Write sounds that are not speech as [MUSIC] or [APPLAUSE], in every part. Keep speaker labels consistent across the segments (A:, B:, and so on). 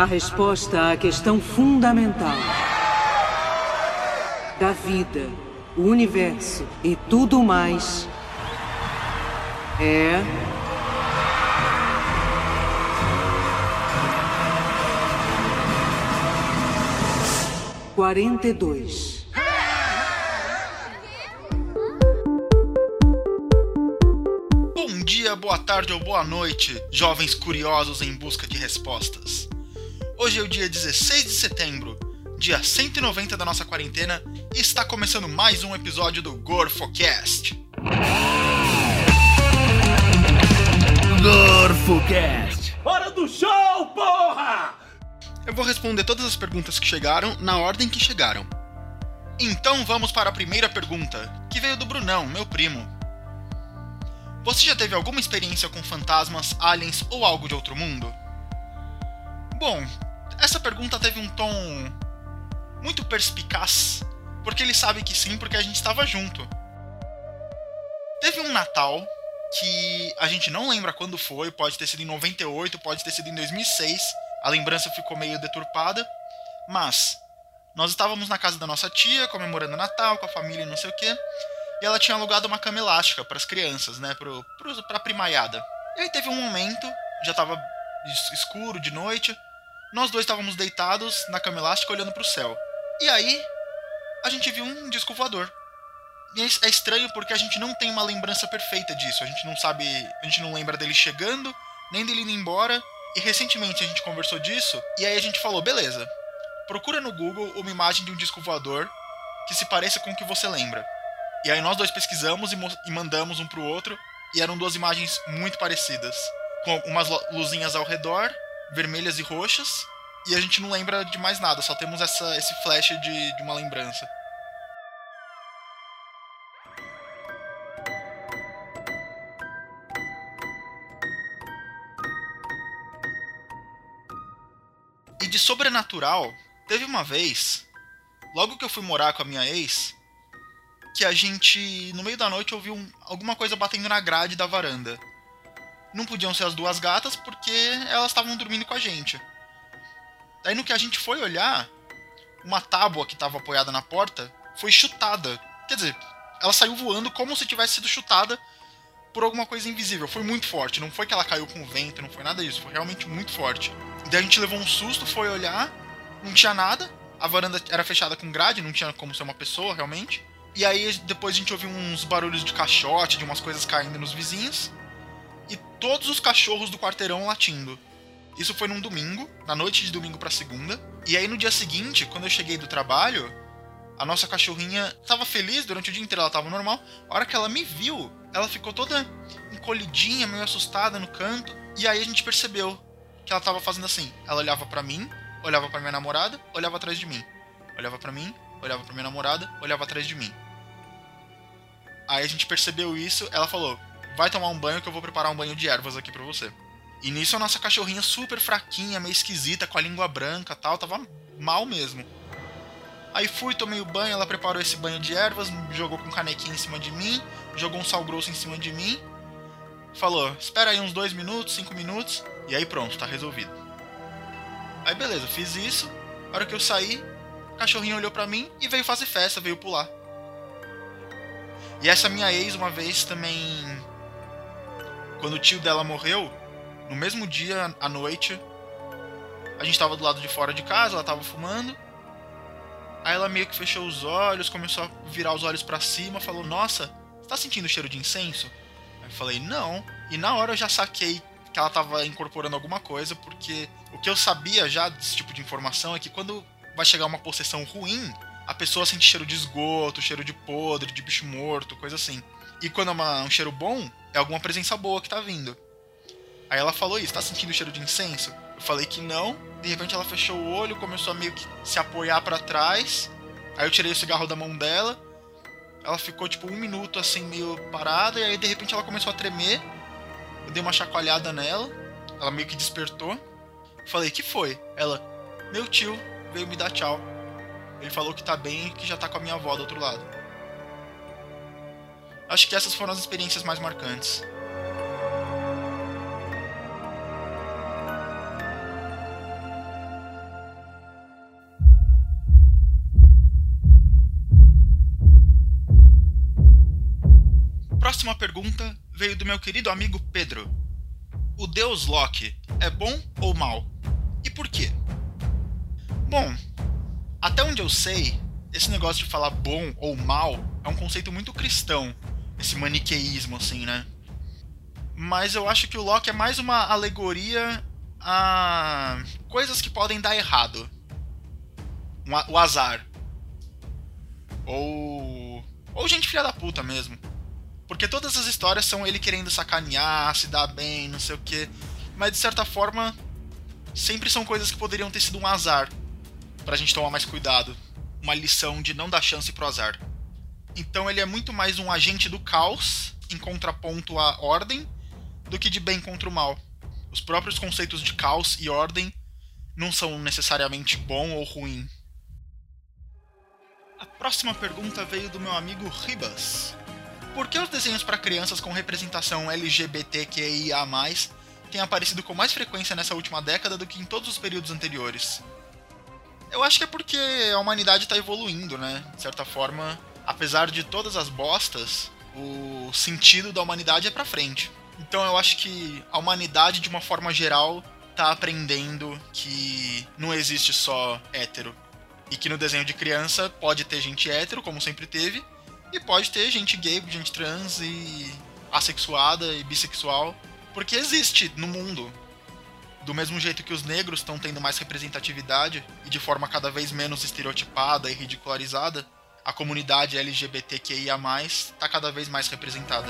A: A resposta à questão fundamental da vida, o universo e tudo mais é. Quarenta e dois.
B: Bom dia, boa tarde ou boa noite, jovens curiosos em busca de respostas. Hoje é o dia 16 de setembro, dia 190 da nossa quarentena, e está começando mais um episódio do GorfoCast.
C: GorfoCast.
D: Hora do show, porra!
B: Eu vou responder todas as perguntas que chegaram na ordem que chegaram. Então vamos para a primeira pergunta, que veio do Brunão, meu primo. Você já teve alguma experiência com fantasmas, aliens ou algo de outro mundo? Bom, essa pergunta teve um tom muito perspicaz, porque ele sabe que sim, porque a gente estava junto. Teve um Natal que a gente não lembra quando foi, pode ter sido em 98, pode ter sido em 2006. A lembrança ficou meio deturpada, mas nós estávamos na casa da nossa tia, comemorando Natal com a família e não sei o que, e ela tinha alugado uma cama elástica para as crianças, né, pro, pro, pra primaiada. E aí teve um momento, já estava escuro de noite, nós dois estávamos deitados na cama elástica olhando para o céu. E aí a gente viu um disco voador. E é estranho porque a gente não tem uma lembrança perfeita disso. A gente não sabe, a gente não lembra dele chegando, nem dele indo embora. E recentemente a gente conversou disso e aí a gente falou, beleza. Procura no Google uma imagem de um disco voador que se pareça com o que você lembra. E aí nós dois pesquisamos e, e mandamos um pro outro e eram duas imagens muito parecidas, com umas luzinhas ao redor, vermelhas e roxas, e a gente não lembra de mais nada, só temos essa, esse flash de, de uma lembrança. E de sobrenatural, teve uma vez, logo que eu fui morar com a minha ex, que a gente, no meio da noite, ouviu um, alguma coisa batendo na grade da varanda. Não podiam ser as duas gatas porque elas estavam dormindo com a gente. Daí no que a gente foi olhar, uma tábua que estava apoiada na porta foi chutada. Quer dizer, ela saiu voando como se tivesse sido chutada por alguma coisa invisível. Foi muito forte. Não foi que ela caiu com o vento, não foi nada disso. Foi realmente muito forte. Daí a gente levou um susto, foi olhar, não tinha nada. A varanda era fechada com grade, não tinha como ser uma pessoa realmente. E aí depois a gente ouviu uns barulhos de caixote, de umas coisas caindo nos vizinhos. E todos os cachorros do quarteirão latindo. Isso foi num domingo, na noite de domingo para segunda. E aí no dia seguinte, quando eu cheguei do trabalho, a nossa cachorrinha estava feliz durante o dia inteiro, ela estava normal. A hora que ela me viu, ela ficou toda encolhidinha, meio assustada no canto. E aí a gente percebeu que ela estava fazendo assim. Ela olhava para mim, olhava para minha namorada, olhava atrás de mim. Olhava para mim, olhava para minha namorada, olhava atrás de mim. Aí a gente percebeu isso, ela falou: "Vai tomar um banho que eu vou preparar um banho de ervas aqui para você". E nisso a nossa cachorrinha super fraquinha, meio esquisita, com a língua branca tal, tava mal mesmo. Aí fui, tomei o banho, ela preparou esse banho de ervas, jogou com canequinha em cima de mim, jogou um sal grosso em cima de mim. Falou, espera aí uns dois minutos, cinco minutos, e aí pronto, tá resolvido. Aí beleza, fiz isso. A hora que eu saí, o cachorrinho olhou pra mim e veio fazer festa, veio pular. E essa minha ex, uma vez também. Quando o tio dela morreu, no mesmo dia, à noite, a gente tava do lado de fora de casa, ela tava fumando. Aí ela meio que fechou os olhos, começou a virar os olhos para cima, falou: Nossa, você tá sentindo o cheiro de incenso? Aí eu falei: Não. E na hora eu já saquei que ela tava incorporando alguma coisa, porque o que eu sabia já desse tipo de informação é que quando vai chegar uma possessão ruim, a pessoa sente cheiro de esgoto, cheiro de podre, de bicho morto, coisa assim. E quando é uma, um cheiro bom, é alguma presença boa que tá vindo. Aí ela falou isso, tá sentindo o cheiro de incenso? Eu falei que não. De repente ela fechou o olho, começou a meio que se apoiar para trás. Aí eu tirei o cigarro da mão dela. Ela ficou tipo um minuto assim, meio parada. E aí de repente ela começou a tremer. Eu dei uma chacoalhada nela. Ela meio que despertou. Falei, que foi? Ela, meu tio veio me dar tchau. Ele falou que tá bem e que já tá com a minha avó do outro lado. Acho que essas foram as experiências mais marcantes. Próxima pergunta veio do meu querido amigo Pedro. O deus Loki é bom ou mal? E por quê? Bom, até onde eu sei, esse negócio de falar bom ou mal é um conceito muito cristão, esse maniqueísmo assim, né? Mas eu acho que o Loki é mais uma alegoria a coisas que podem dar errado. o azar. Ou. Ou gente filha da puta mesmo. Porque todas as histórias são ele querendo sacanear, se dar bem, não sei o quê. Mas de certa forma, sempre são coisas que poderiam ter sido um azar. Pra gente tomar mais cuidado. Uma lição de não dar chance pro azar. Então ele é muito mais um agente do caos, em contraponto à ordem, do que de bem contra o mal. Os próprios conceitos de caos e ordem não são necessariamente bom ou ruim. A próxima pergunta veio do meu amigo Ribas. Por que os desenhos para crianças com representação LGBTQIA+, têm aparecido com mais frequência nessa última década do que em todos os períodos anteriores? Eu acho que é porque a humanidade está evoluindo, né? De certa forma, apesar de todas as bostas, o sentido da humanidade é para frente. Então eu acho que a humanidade, de uma forma geral, tá aprendendo que não existe só hétero. E que no desenho de criança pode ter gente hétero, como sempre teve, e pode ter gente gay, gente trans e assexuada e bissexual, porque existe no mundo. Do mesmo jeito que os negros estão tendo mais representatividade e de forma cada vez menos estereotipada e ridicularizada, a comunidade LGBTQIA+ está cada vez mais representada.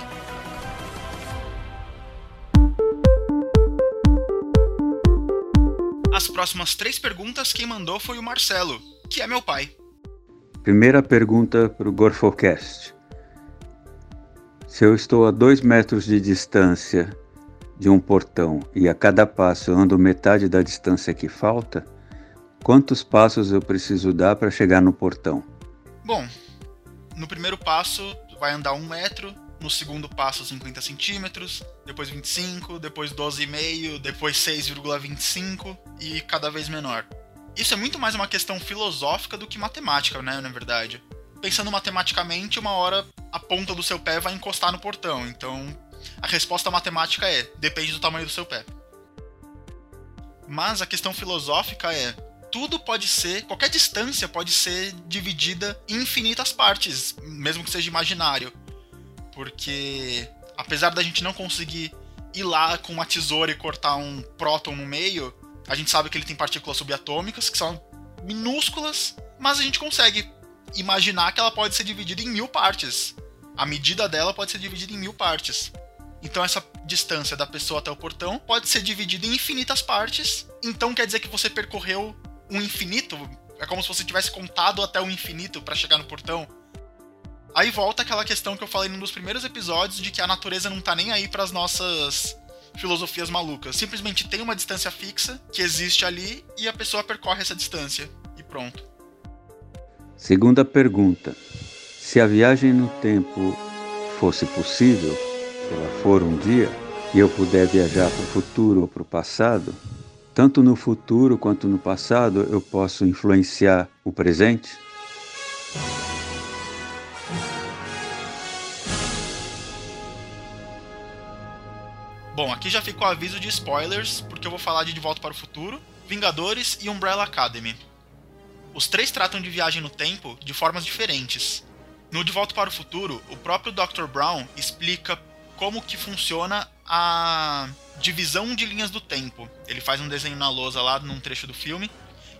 B: As próximas três perguntas quem mandou foi o Marcelo, que é meu pai.
C: Primeira pergunta para o Gorfocast. Se eu estou a dois metros de distância de um portão e a cada passo eu ando metade da distância que falta, quantos passos eu preciso dar para chegar no portão?
B: Bom, no primeiro passo vai andar um metro, no segundo passo 50 centímetros, depois 25, depois 12,5, depois 6,25 e cada vez menor. Isso é muito mais uma questão filosófica do que matemática, né, na verdade. Pensando matematicamente, uma hora a ponta do seu pé vai encostar no portão. Então, a resposta matemática é: depende do tamanho do seu pé. Mas a questão filosófica é: tudo pode ser, qualquer distância pode ser dividida em infinitas partes, mesmo que seja imaginário. Porque apesar da gente não conseguir ir lá com uma tesoura e cortar um próton no meio, a gente sabe que ele tem partículas subatômicas, que são minúsculas, mas a gente consegue imaginar que ela pode ser dividida em mil partes. A medida dela pode ser dividida em mil partes. Então essa distância da pessoa até o portão pode ser dividida em infinitas partes. Então quer dizer que você percorreu um infinito? É como se você tivesse contado até o infinito para chegar no portão. Aí volta aquela questão que eu falei num dos primeiros episódios de que a natureza não tá nem aí para as nossas filosofias malucas. Simplesmente tem uma distância fixa que existe ali e a pessoa percorre essa distância e pronto.
C: Segunda pergunta: se a viagem no tempo fosse possível, se ela for um dia, e eu puder viajar para o futuro ou para o passado, tanto no futuro quanto no passado eu posso influenciar o presente?
B: Bom, aqui já ficou aviso de spoilers, porque eu vou falar de De Volta para o Futuro, Vingadores e Umbrella Academy. Os três tratam de viagem no tempo de formas diferentes. No De Volta para o Futuro, o próprio Dr. Brown explica como que funciona a divisão de linhas do tempo. Ele faz um desenho na lousa lá num trecho do filme,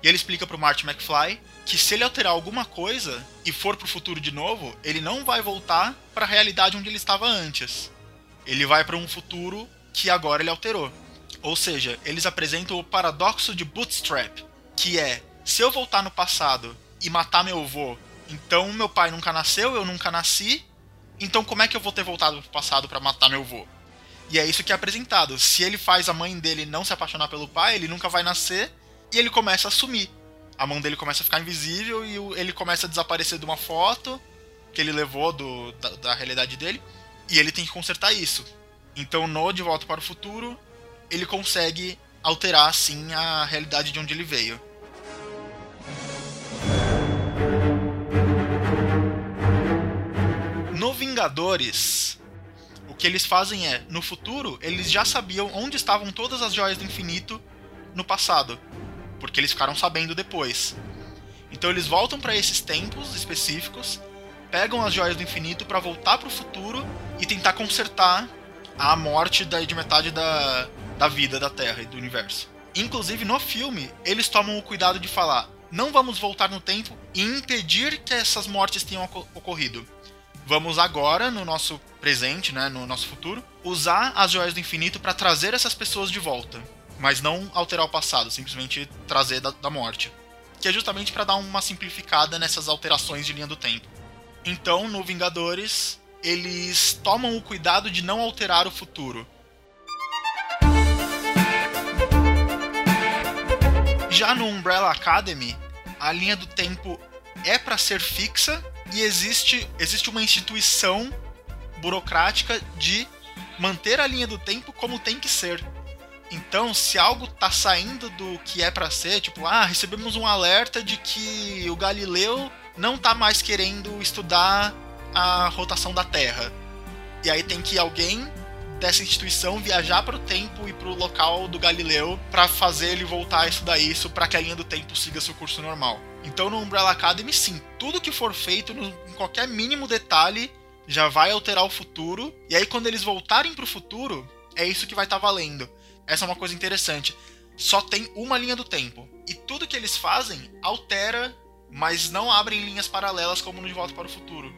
B: e ele explica pro Marty McFly que se ele alterar alguma coisa e for pro futuro de novo, ele não vai voltar para a realidade onde ele estava antes. Ele vai para um futuro que agora ele alterou. Ou seja, eles apresentam o paradoxo de Bootstrap, que é: se eu voltar no passado e matar meu avô, então meu pai nunca nasceu, eu nunca nasci, então como é que eu vou ter voltado pro passado para matar meu avô? E é isso que é apresentado. Se ele faz a mãe dele não se apaixonar pelo pai, ele nunca vai nascer e ele começa a sumir. A mão dele começa a ficar invisível e ele começa a desaparecer de uma foto que ele levou do, da, da realidade dele. E ele tem que consertar isso. Então, no De Volta para o Futuro, ele consegue alterar, assim, a realidade de onde ele veio. No Vingadores, que eles fazem é, no futuro, eles já sabiam onde estavam todas as joias do infinito no passado, porque eles ficaram sabendo depois. Então eles voltam para esses tempos específicos, pegam as joias do infinito para voltar para o futuro e tentar consertar a morte de metade da, da vida da Terra e do universo. Inclusive no filme, eles tomam o cuidado de falar: não vamos voltar no tempo e impedir que essas mortes tenham ocorrido. Vamos agora, no nosso presente, né, no nosso futuro, usar as joias do infinito para trazer essas pessoas de volta. Mas não alterar o passado, simplesmente trazer da, da morte. Que é justamente para dar uma simplificada nessas alterações de linha do tempo. Então, no Vingadores, eles tomam o cuidado de não alterar o futuro. Já no Umbrella Academy, a linha do tempo é para ser fixa e existe, existe uma instituição burocrática de manter a linha do tempo como tem que ser. Então, se algo tá saindo do que é para ser, tipo, ah, recebemos um alerta de que o Galileu não tá mais querendo estudar a rotação da Terra. E aí tem que alguém dessa instituição viajar para o tempo e para o local do Galileu para fazer ele voltar a estudar isso para que a linha do tempo siga seu curso normal. Então no Umbrella Academy, sim, tudo que for feito no, em qualquer mínimo detalhe já vai alterar o futuro. E aí quando eles voltarem para o futuro, é isso que vai estar tá valendo. Essa é uma coisa interessante. Só tem uma linha do tempo. E tudo que eles fazem altera, mas não abrem linhas paralelas como no De Volta para o Futuro.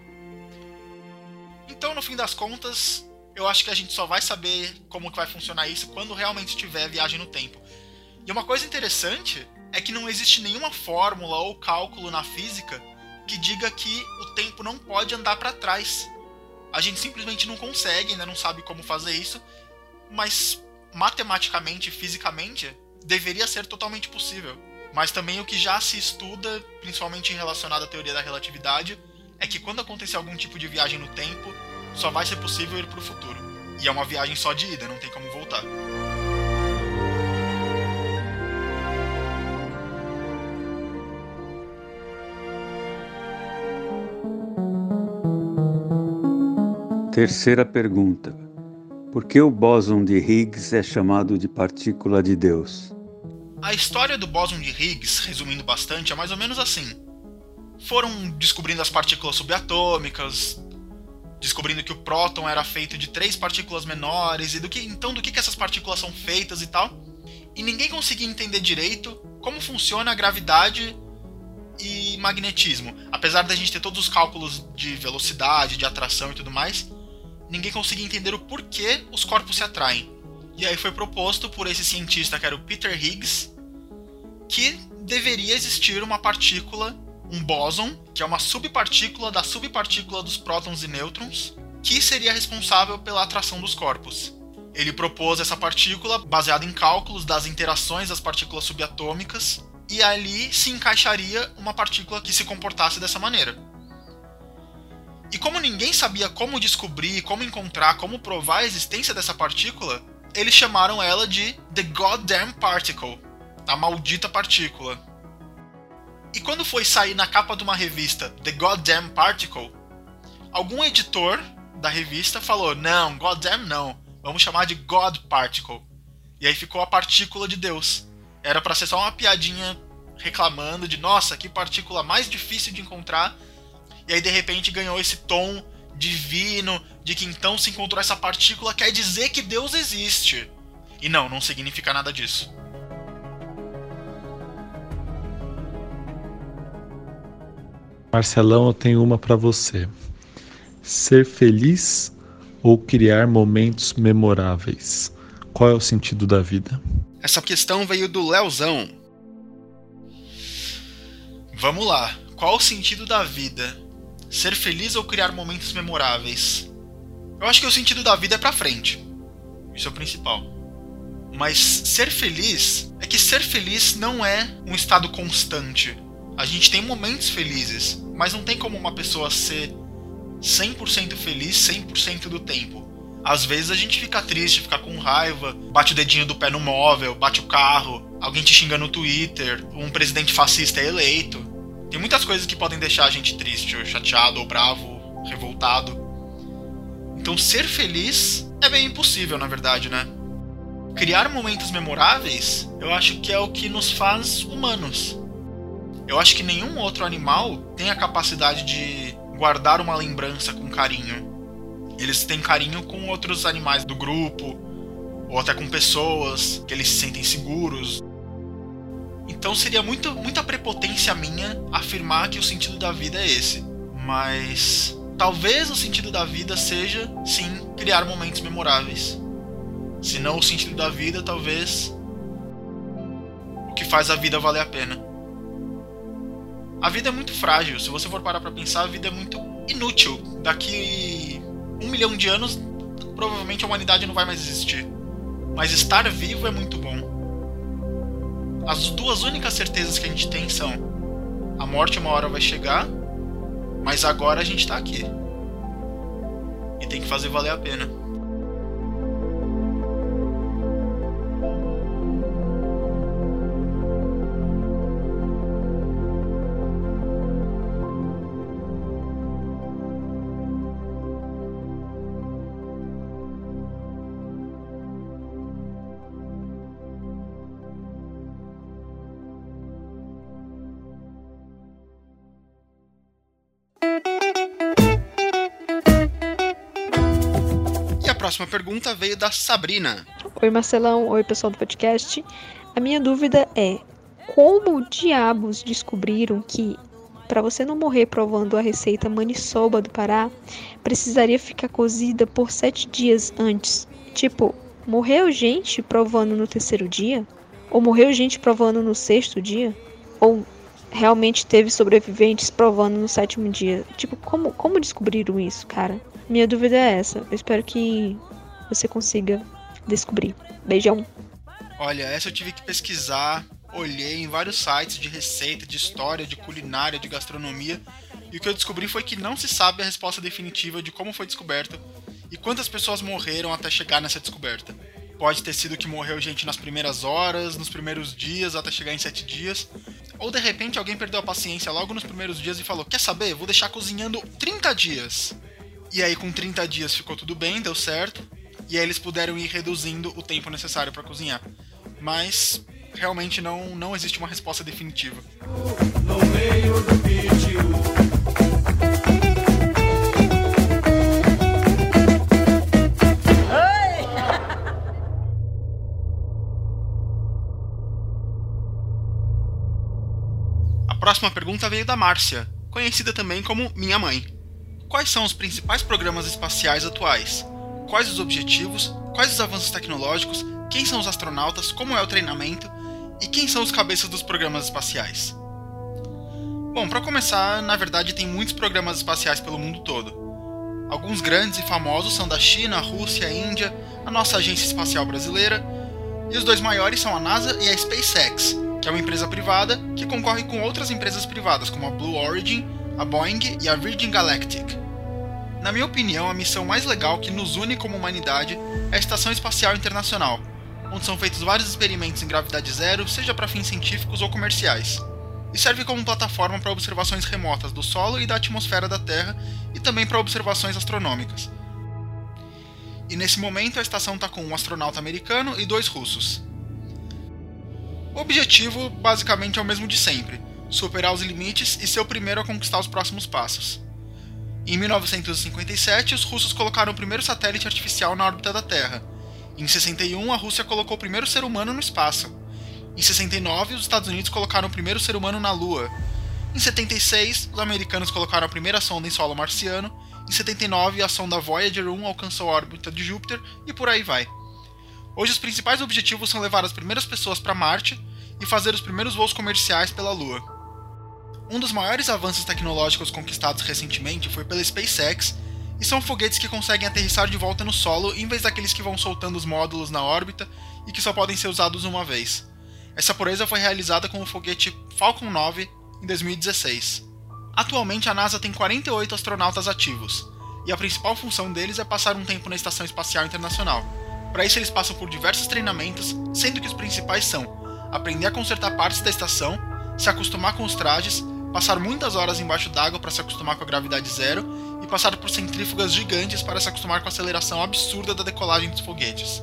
B: Então, no fim das contas, eu acho que a gente só vai saber como que vai funcionar isso quando realmente tiver viagem no tempo. E uma coisa interessante é que não existe nenhuma fórmula ou cálculo na física que diga que o tempo não pode andar para trás. A gente simplesmente não consegue, ainda não sabe como fazer isso, mas matematicamente, fisicamente, deveria ser totalmente possível. Mas também o que já se estuda, principalmente relacionado à teoria da relatividade, é que quando acontecer algum tipo de viagem no tempo, só vai ser possível ir para o futuro. E é uma viagem só de ida, não tem como voltar.
C: Terceira pergunta. Por que o bóson de Higgs é chamado de partícula de Deus?
B: A história do bóson de Higgs, resumindo bastante, é mais ou menos assim. Foram descobrindo as partículas subatômicas, descobrindo que o próton era feito de três partículas menores e do que então do que, que essas partículas são feitas e tal. E ninguém conseguia entender direito como funciona a gravidade e magnetismo. Apesar da gente ter todos os cálculos de velocidade, de atração e tudo mais, ninguém conseguia entender o porquê os corpos se atraem. E aí foi proposto por esse cientista que era o Peter Higgs que deveria existir uma partícula, um bóson, que é uma subpartícula da subpartícula dos prótons e nêutrons, que seria responsável pela atração dos corpos. Ele propôs essa partícula baseada em cálculos das interações das partículas subatômicas, e ali se encaixaria uma partícula que se comportasse dessa maneira. E como ninguém sabia como descobrir, como encontrar, como provar a existência dessa partícula, eles chamaram ela de The Goddamn Particle a maldita partícula. E quando foi sair na capa de uma revista The Goddamn Particle, algum editor da revista falou: Não, Goddamn não, vamos chamar de God Particle. E aí ficou a partícula de Deus. Era para ser só uma piadinha reclamando de nossa, que partícula mais difícil de encontrar e aí de repente ganhou esse tom divino de que então se encontrou essa partícula quer dizer que Deus existe. E não, não significa nada disso.
E: Marcelão, eu tenho uma para você. Ser feliz ou criar momentos memoráveis? Qual é o sentido da vida?
B: Essa questão veio do Leozão. Vamos lá. Qual o sentido da vida? Ser feliz ou criar momentos memoráveis? Eu acho que o sentido da vida é pra frente. Isso é o principal. Mas ser feliz é que ser feliz não é um estado constante. A gente tem momentos felizes, mas não tem como uma pessoa ser 100% feliz 100% do tempo. Às vezes a gente fica triste, fica com raiva, bate o dedinho do pé no móvel, bate o carro, alguém te xinga no Twitter, um presidente fascista é eleito. Tem muitas coisas que podem deixar a gente triste, ou chateado, ou bravo, revoltado. Então ser feliz é bem impossível, na verdade, né? Criar momentos memoráveis, eu acho que é o que nos faz humanos. Eu acho que nenhum outro animal tem a capacidade de guardar uma lembrança com carinho. Eles têm carinho com outros animais do grupo, ou até com pessoas que eles se sentem seguros. Então seria muito, muita prepotência minha afirmar que o sentido da vida é esse. Mas talvez o sentido da vida seja, sim, criar momentos memoráveis. Se não o sentido da vida, talvez o que faz a vida valer a pena. A vida é muito frágil. Se você for parar para pensar, a vida é muito inútil. Daqui um milhão de anos, provavelmente a humanidade não vai mais existir. Mas estar vivo é muito bom. As duas únicas certezas que a gente tem são: a morte uma hora vai chegar, mas agora a gente tá aqui. E tem que fazer valer a pena. Próxima pergunta veio da Sabrina.
F: Oi, Marcelão. Oi, pessoal do podcast. A minha dúvida é: como diabos descobriram que para você não morrer provando a receita maniçoba do Pará, precisaria ficar cozida por sete dias antes? Tipo, morreu gente provando no terceiro dia? Ou morreu gente provando no sexto dia? Ou realmente teve sobreviventes provando no sétimo dia? Tipo, como, como descobriram isso, cara? Minha dúvida é essa. Eu espero que você consiga descobrir. Beijão.
B: Olha, essa eu tive que pesquisar, olhei em vários sites de receita, de história, de culinária, de gastronomia, e o que eu descobri foi que não se sabe a resposta definitiva de como foi descoberto e quantas pessoas morreram até chegar nessa descoberta. Pode ter sido que morreu gente nas primeiras horas, nos primeiros dias, até chegar em sete dias. Ou de repente alguém perdeu a paciência logo nos primeiros dias e falou: Quer saber? Vou deixar cozinhando 30 dias. E aí, com 30 dias ficou tudo bem, deu certo. E aí eles puderam ir reduzindo o tempo necessário para cozinhar. Mas realmente não, não existe uma resposta definitiva. No meio do vídeo. [LAUGHS] A próxima pergunta veio da Márcia, conhecida também como Minha Mãe. Quais são os principais programas espaciais atuais? Quais os objetivos? Quais os avanços tecnológicos? Quem são os astronautas? Como é o treinamento? E quem são os cabeças dos programas espaciais? Bom, para começar, na verdade tem muitos programas espaciais pelo mundo todo. Alguns grandes e famosos são da China, Rússia, Índia, a nossa agência espacial brasileira, e os dois maiores são a NASA e a SpaceX, que é uma empresa privada que concorre com outras empresas privadas como a Blue Origin, a Boeing e a Virgin Galactic. Na minha opinião, a missão mais legal que nos une como humanidade é a Estação Espacial Internacional, onde são feitos vários experimentos em gravidade zero, seja para fins científicos ou comerciais. E serve como plataforma para observações remotas do solo e da atmosfera da Terra e também para observações astronômicas. E nesse momento a estação está com um astronauta americano e dois russos. O objetivo basicamente é o mesmo de sempre: superar os limites e ser o primeiro a conquistar os próximos passos. Em 1957, os russos colocaram o primeiro satélite artificial na órbita da Terra. Em 61, a Rússia colocou o primeiro ser humano no espaço. Em 69, os Estados Unidos colocaram o primeiro ser humano na Lua. Em 76, os americanos colocaram a primeira sonda em solo marciano. Em 79, a sonda Voyager 1 alcançou a órbita de Júpiter e por aí vai. Hoje, os principais objetivos são levar as primeiras pessoas para Marte e fazer os primeiros voos comerciais pela Lua. Um dos maiores avanços tecnológicos conquistados recentemente foi pela SpaceX, e são foguetes que conseguem aterrissar de volta no solo em vez daqueles que vão soltando os módulos na órbita e que só podem ser usados uma vez. Essa proeza foi realizada com o foguete Falcon 9 em 2016. Atualmente a NASA tem 48 astronautas ativos, e a principal função deles é passar um tempo na Estação Espacial Internacional. Para isso eles passam por diversos treinamentos, sendo que os principais são aprender a consertar partes da estação, se acostumar com os trajes passar muitas horas embaixo d'água para se acostumar com a gravidade zero e passar por centrífugas gigantes para se acostumar com a aceleração absurda da decolagem dos foguetes.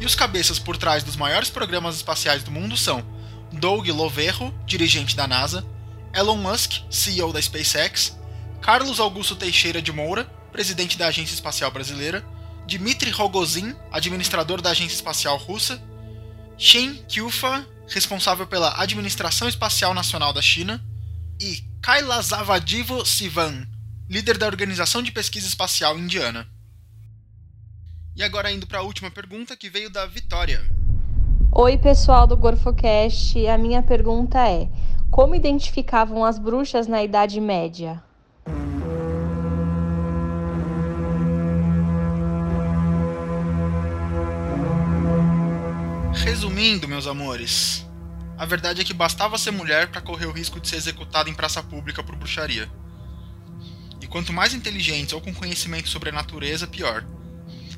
B: E os cabeças por trás dos maiores programas espaciais do mundo são Doug Loverro, dirigente da NASA, Elon Musk, CEO da SpaceX, Carlos Augusto Teixeira de Moura, presidente da Agência Espacial Brasileira, Dmitry Rogozin, administrador da Agência Espacial Russa, Shen Qiufa, responsável pela Administração Espacial Nacional da China, e Kailasavadivo Sivan, líder da Organização de Pesquisa Espacial Indiana. E agora indo para a última pergunta que veio da Vitória.
G: Oi, pessoal do GorfoCast. A minha pergunta é: como identificavam as bruxas na Idade Média?
B: Resumindo, meus amores, a verdade é que bastava ser mulher para correr o risco de ser executada em praça pública por bruxaria. E quanto mais inteligentes ou com conhecimento sobre a natureza, pior.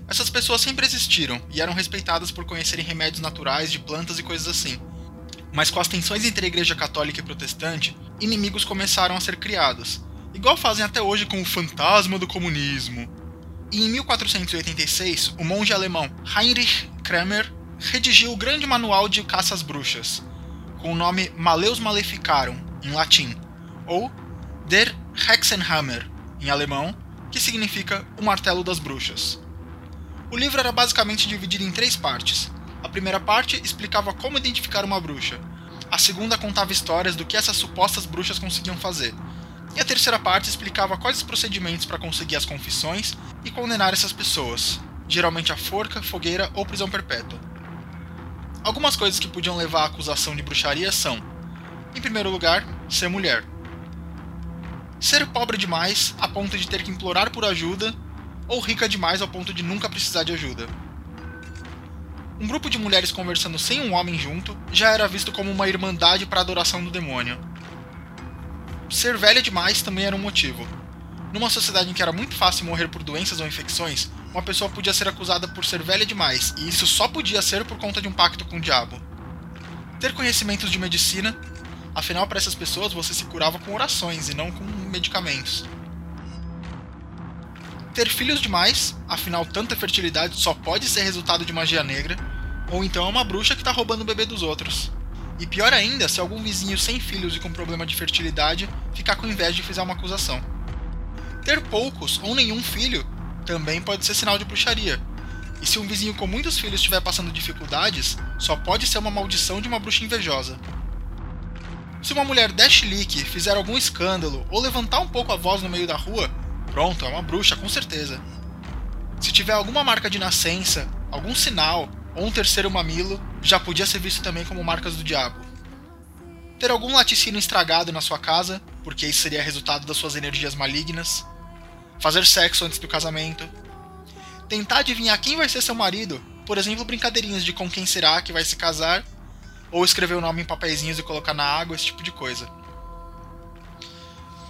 B: Essas pessoas sempre existiram e eram respeitadas por conhecerem remédios naturais de plantas e coisas assim. Mas com as tensões entre a Igreja Católica e Protestante, inimigos começaram a ser criados, igual fazem até hoje com o fantasma do comunismo. E em 1486, o monge alemão Heinrich Kramer redigiu o grande manual de caça às bruxas, com o nome Maleus Maleficarum, em latim, ou Der Hexenhammer, em alemão, que significa o martelo das bruxas. O livro era basicamente dividido em três partes. A primeira parte explicava como identificar uma bruxa. A segunda contava histórias do que essas supostas bruxas conseguiam fazer. E a terceira parte explicava quais os procedimentos para conseguir as confissões e condenar essas pessoas, geralmente a forca, fogueira ou prisão perpétua. Algumas coisas que podiam levar à acusação de bruxaria são: em primeiro lugar, ser mulher. Ser pobre demais a ponto de ter que implorar por ajuda ou rica demais ao ponto de nunca precisar de ajuda. Um grupo de mulheres conversando sem um homem junto já era visto como uma irmandade para adoração do demônio. Ser velha demais também era um motivo. Numa sociedade em que era muito fácil morrer por doenças ou infecções, uma pessoa podia ser acusada por ser velha demais, e isso só podia ser por conta de um pacto com o diabo. Ter conhecimentos de medicina, afinal, para essas pessoas você se curava com orações e não com medicamentos ter filhos demais, afinal tanta fertilidade só pode ser resultado de magia negra, ou então é uma bruxa que tá roubando o bebê dos outros. E pior ainda, se algum vizinho sem filhos e com problema de fertilidade ficar com inveja e fizer uma acusação. Ter poucos ou nenhum filho também pode ser sinal de bruxaria. E se um vizinho com muitos filhos estiver passando dificuldades, só pode ser uma maldição de uma bruxa invejosa. Se uma mulher der fizer algum escândalo ou levantar um pouco a voz no meio da rua, Pronto, é uma bruxa, com certeza. Se tiver alguma marca de nascença, algum sinal ou um terceiro mamilo, já podia ser visto também como marcas do diabo. Ter algum laticínio estragado na sua casa, porque isso seria resultado das suas energias malignas. Fazer sexo antes do casamento. Tentar adivinhar quem vai ser seu marido, por exemplo, brincadeirinhas de com quem será que vai se casar, ou escrever o nome em papeizinhos e colocar na água, esse tipo de coisa.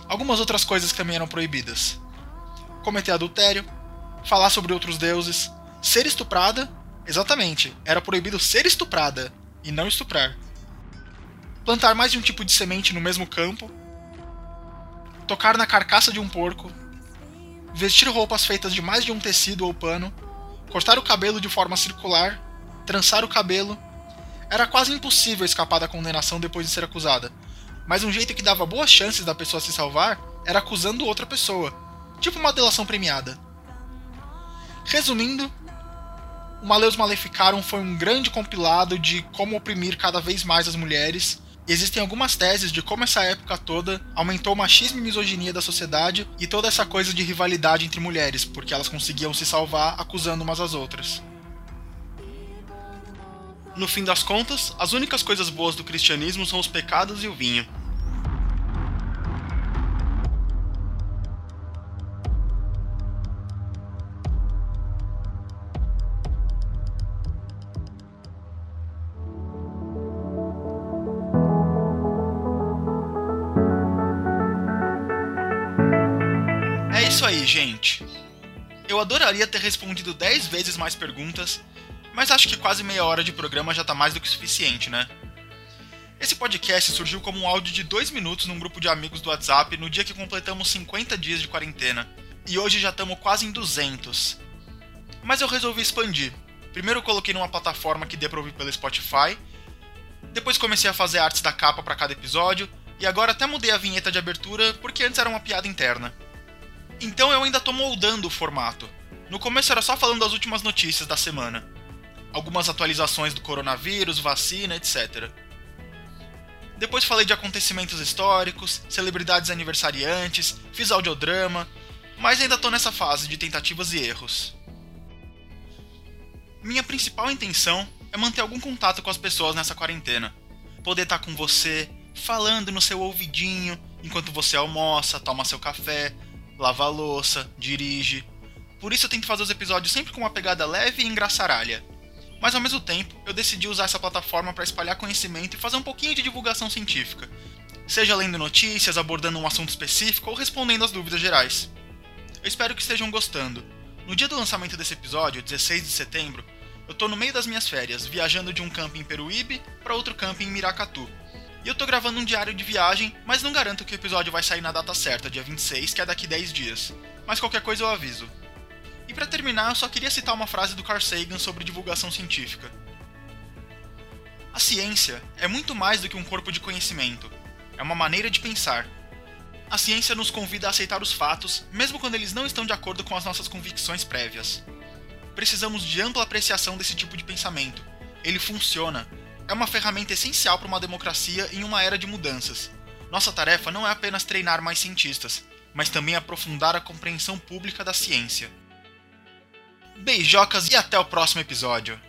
B: Algumas outras coisas também eram proibidas cometer adultério, falar sobre outros deuses, ser estuprada. Exatamente, era proibido ser estuprada e não estuprar. Plantar mais de um tipo de semente no mesmo campo. Tocar na carcaça de um porco. Vestir roupas feitas de mais de um tecido ou pano. Cortar o cabelo de forma circular. Trançar o cabelo. Era quase impossível escapar da condenação depois de ser acusada. Mas um jeito que dava boas chances da pessoa se salvar era acusando outra pessoa, Tipo uma delação premiada. Resumindo, o Maleus Maleficarum foi um grande compilado de como oprimir cada vez mais as mulheres. E existem algumas teses de como essa época toda aumentou o machismo e misoginia da sociedade e toda essa coisa de rivalidade entre mulheres, porque elas conseguiam se salvar acusando umas às outras. No fim das contas, as únicas coisas boas do cristianismo são os pecados e o vinho. Eu adoraria ter respondido 10 vezes mais perguntas, mas acho que quase meia hora de programa já tá mais do que suficiente, né? Esse podcast surgiu como um áudio de 2 minutos num grupo de amigos do WhatsApp no dia que completamos 50 dias de quarentena. e hoje já estamos quase em 200. Mas eu resolvi expandir. Primeiro coloquei numa plataforma que dê pra ouvir pelo Spotify, depois comecei a fazer artes da capa para cada episódio, e agora até mudei a vinheta de abertura porque antes era uma piada interna. Então eu ainda tô moldando o formato. No começo era só falando das últimas notícias da semana. Algumas atualizações do coronavírus, vacina, etc. Depois falei de acontecimentos históricos, celebridades aniversariantes, fiz audiodrama, mas ainda tô nessa fase de tentativas e erros. Minha principal intenção é manter algum contato com as pessoas nessa quarentena. Poder estar com você, falando no seu ouvidinho enquanto você almoça, toma seu café, lava louça, dirige. Por isso eu tento fazer os episódios sempre com uma pegada leve e engraçaralha. Mas ao mesmo tempo, eu decidi usar essa plataforma para espalhar conhecimento e fazer um pouquinho de divulgação científica. Seja lendo notícias, abordando um assunto específico ou respondendo às dúvidas gerais. Eu espero que estejam gostando. No dia do lançamento desse episódio, 16 de setembro, eu tô no meio das minhas férias, viajando de um camping em Peruíbe para outro camping em Miracatu. E eu tô gravando um diário de viagem, mas não garanto que o episódio vai sair na data certa, dia 26, que é daqui 10 dias. Mas qualquer coisa eu aviso. E para terminar, eu só queria citar uma frase do Carl Sagan sobre divulgação científica. A ciência é muito mais do que um corpo de conhecimento. É uma maneira de pensar. A ciência nos convida a aceitar os fatos, mesmo quando eles não estão de acordo com as nossas convicções prévias. Precisamos de ampla apreciação desse tipo de pensamento. Ele funciona, é uma ferramenta essencial para uma democracia em uma era de mudanças. Nossa tarefa não é apenas treinar mais cientistas, mas também aprofundar a compreensão pública da ciência. Beijocas e até o próximo episódio!